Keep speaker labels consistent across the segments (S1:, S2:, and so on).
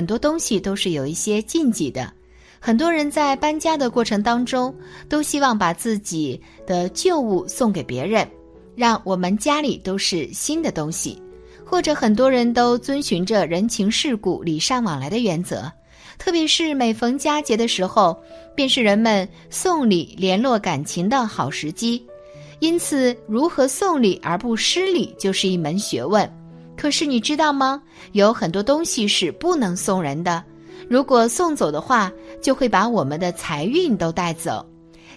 S1: 很多东西都是有一些禁忌的。很多人在搬家的过程当中，都希望把自己的旧物送给别人，让我们家里都是新的东西。或者很多人都遵循着人情世故、礼尚往来的原则，特别是每逢佳节的时候，便是人们送礼联络感情的好时机。因此，如何送礼而不失礼，就是一门学问。可是你知道吗？有很多东西是不能送人的，如果送走的话，就会把我们的财运都带走。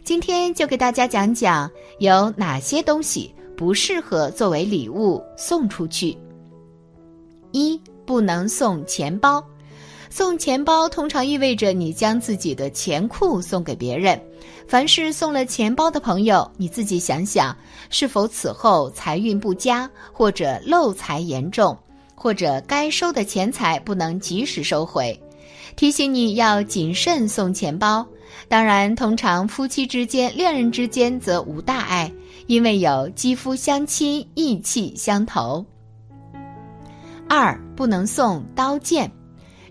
S1: 今天就给大家讲讲有哪些东西不适合作为礼物送出去。一不能送钱包，送钱包通常意味着你将自己的钱库送给别人。凡是送了钱包的朋友，你自己想想，是否此后财运不佳，或者漏财严重，或者该收的钱财不能及时收回？提醒你要谨慎送钱包。当然，通常夫妻之间、恋人之间则无大碍，因为有肌肤相亲、意气相投。二不能送刀剑，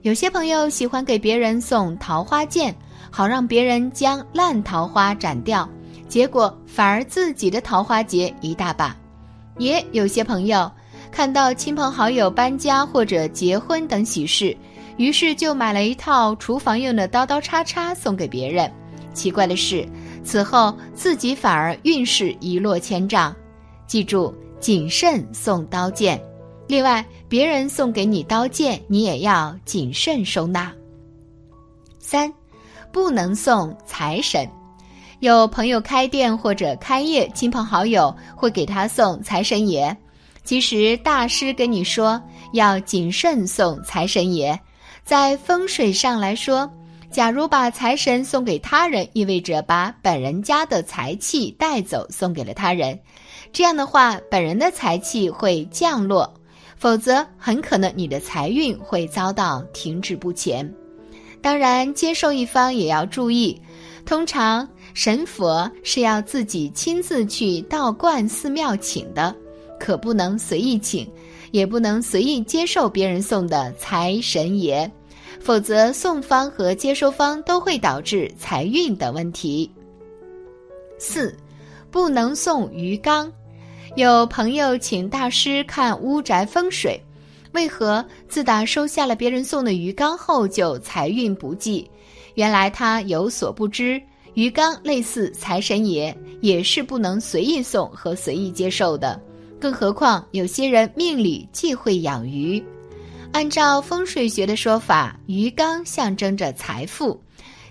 S1: 有些朋友喜欢给别人送桃花剑，好让别人将烂桃花斩掉，结果反而自己的桃花劫一大把。也有些朋友看到亲朋好友搬家或者结婚等喜事，于是就买了一套厨房用的刀刀叉叉送给别人。奇怪的是，此后自己反而运势一落千丈。记住，谨慎送刀剑。另外，别人送给你刀剑，你也要谨慎收纳。三，不能送财神。有朋友开店或者开业，亲朋好友会给他送财神爷。其实大师跟你说要谨慎送财神爷。在风水上来说，假如把财神送给他人，意味着把本人家的财气带走，送给了他人。这样的话，本人的财气会降落。否则，很可能你的财运会遭到停滞不前。当然，接受一方也要注意，通常神佛是要自己亲自去道观、寺庙请的，可不能随意请，也不能随意接受别人送的财神爷，否则送方和接收方都会导致财运等问题。四，不能送鱼缸。有朋友请大师看屋宅风水，为何自打收下了别人送的鱼缸后就财运不济？原来他有所不知，鱼缸类似财神爷，也是不能随意送和随意接受的。更何况有些人命里忌讳养鱼。按照风水学的说法，鱼缸象征着财富，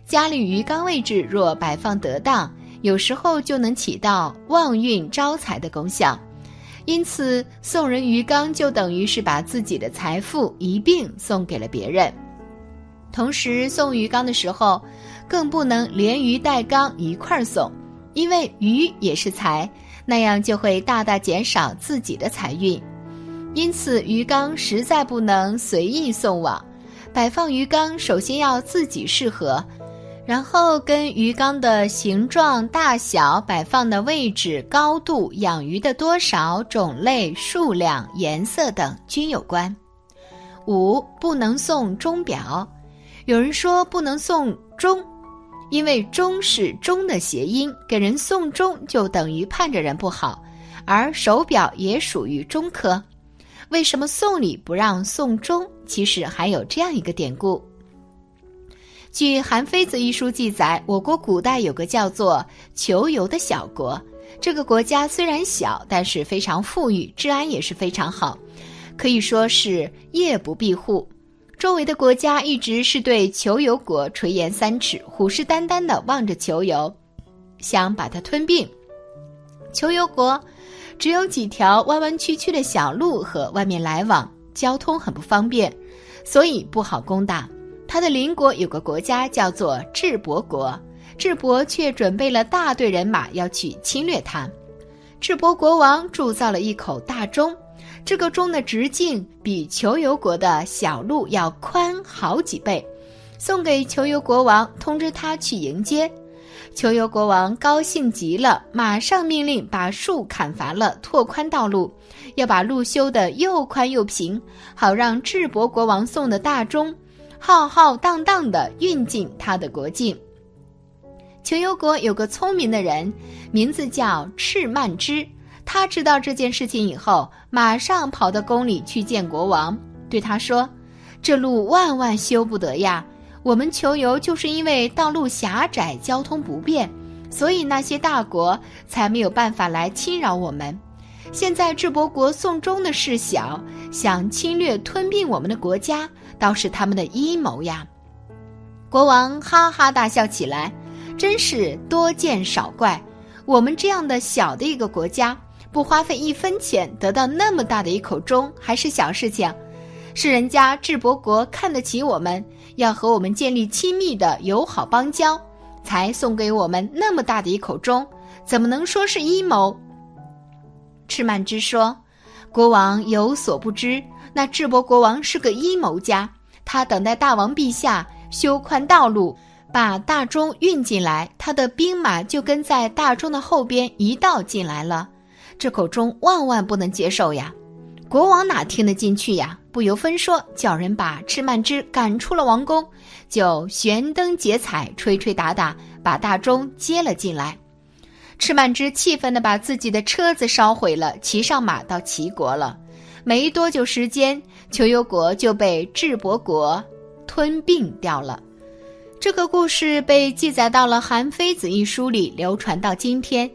S1: 家里鱼缸位置若摆放得当。有时候就能起到旺运招财的功效，因此送人鱼缸就等于是把自己的财富一并送给了别人。同时送鱼缸的时候，更不能连鱼带缸一块儿送，因为鱼也是财，那样就会大大减少自己的财运。因此鱼缸实在不能随意送往，摆放鱼缸首先要自己适合。然后跟鱼缸的形状、大小、摆放的位置、高度、养鱼的多少、种类、数量、颜色等均有关。五不能送钟表，有人说不能送钟，因为钟是钟的谐音，给人送钟就等于盼着人不好，而手表也属于钟科。为什么送礼不让送钟？其实还有这样一个典故。据《韩非子》一书记载，我国古代有个叫做虬游的小国。这个国家虽然小，但是非常富裕，治安也是非常好，可以说是夜不闭户。周围的国家一直是对虬游国垂涎三尺，虎视眈眈地望着虬游，想把它吞并。虬游国只有几条弯弯曲曲的小路和外面来往，交通很不方便，所以不好攻打。他的邻国有个国家叫做智伯国，智伯却准备了大队人马要去侵略他。智伯国王铸造了一口大钟，这个钟的直径比虬游国的小路要宽好几倍，送给虬游国王，通知他去迎接。虬游国王高兴极了，马上命令把树砍伐了，拓宽道路，要把路修得又宽又平，好让智伯国王送的大钟。浩浩荡荡地运进他的国境。穷游国有个聪明的人，名字叫赤曼之。他知道这件事情以后，马上跑到宫里去见国王，对他说：“这路万万修不得呀！我们穷游就是因为道路狭窄、交通不便，所以那些大国才没有办法来侵扰我们。现在智伯国送钟的事小，想侵略吞并我们的国家，倒是他们的阴谋呀！”国王哈哈大笑起来，真是多见少怪。我们这样的小的一个国家。不花费一分钱得到那么大的一口钟还是小事情，是人家智伯国看得起我们，要和我们建立亲密的友好邦交，才送给我们那么大的一口钟，怎么能说是阴谋？赤曼之说：“国王有所不知，那智伯国王是个阴谋家，他等待大王陛下修宽道路，把大钟运进来，他的兵马就跟在大钟的后边一道进来了。”这口钟万万不能接受呀！国王哪听得进去呀？不由分说，叫人把赤曼之赶出了王宫，就悬灯结彩，吹吹打打，把大钟接了进来。赤曼之气愤地把自己的车子烧毁了，骑上马到齐国了。没多久时间，求游国就被智伯国吞并掉了。这个故事被记载到了《韩非子》一书里，流传到今天。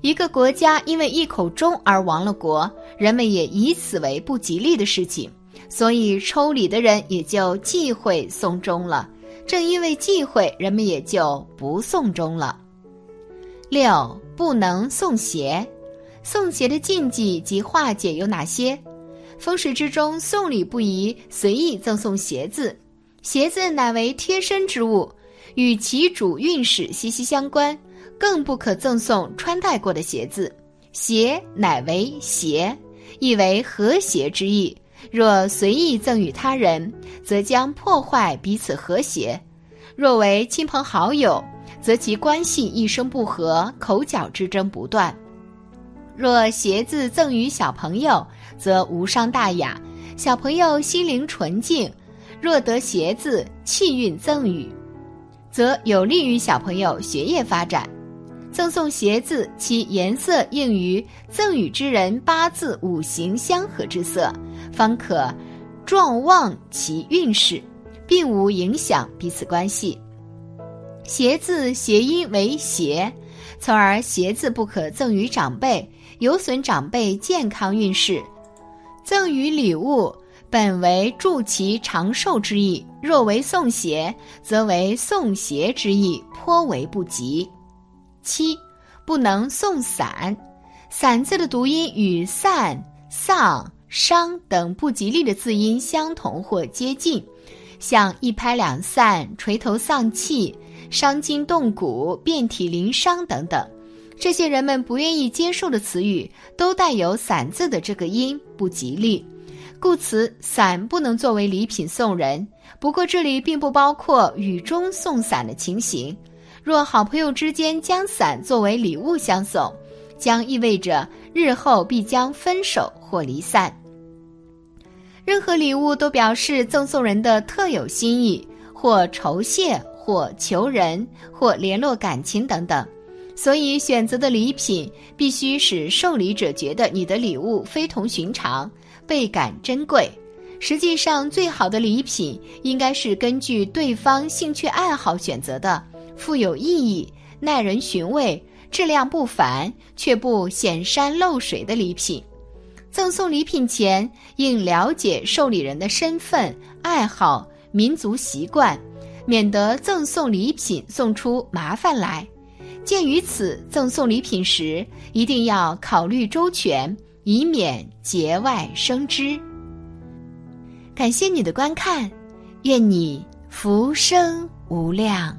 S1: 一个国家因为一口钟而亡了国，人们也以此为不吉利的事情，所以抽礼的人也就忌讳送钟了。正因为忌讳，人们也就不送钟了。六不能送鞋，送鞋的禁忌及化解有哪些？风水之中，送礼不宜随意赠送鞋子，鞋子乃为贴身之物，与其主运势息息相关。更不可赠送穿戴过的鞋子，鞋乃为鞋，意为和谐之意。若随意赠与他人，则将破坏彼此和谐；若为亲朋好友，则其关系一生不和，口角之争不断。若鞋子赠与小朋友，则无伤大雅，小朋友心灵纯净。若得鞋子气运赠与，则有利于小朋友学业发展。赠送鞋子，其颜色应于赠与之人八字五行相合之色，方可壮旺其运势，并无影响彼此关系。鞋字谐音为鞋，从而鞋子不可赠与长辈，有损长辈健康运势。赠与礼物本为助其长寿之意，若为送鞋，则为送鞋之意，颇为不吉。七，不能送伞。伞字的读音与散、丧、伤等不吉利的字音相同或接近，像一拍两散、垂头丧气、伤筋动骨、遍体鳞伤等等，这些人们不愿意接受的词语，都带有伞字的这个音，不吉利。故此，伞不能作为礼品送人。不过，这里并不包括雨中送伞的情形。若好朋友之间将伞作为礼物相送，将意味着日后必将分手或离散。任何礼物都表示赠送人的特有心意，或酬谢，或求人，或联络感情等等。所以，选择的礼品必须使受礼者觉得你的礼物非同寻常，倍感珍贵。实际上，最好的礼品应该是根据对方兴趣爱好选择的。富有意义、耐人寻味、质量不凡却不显山露水的礼品，赠送礼品前应了解受礼人的身份、爱好、民族习惯，免得赠送礼品送出麻烦来。鉴于此，赠送礼品时一定要考虑周全，以免节外生枝。感谢你的观看，愿你福生无量。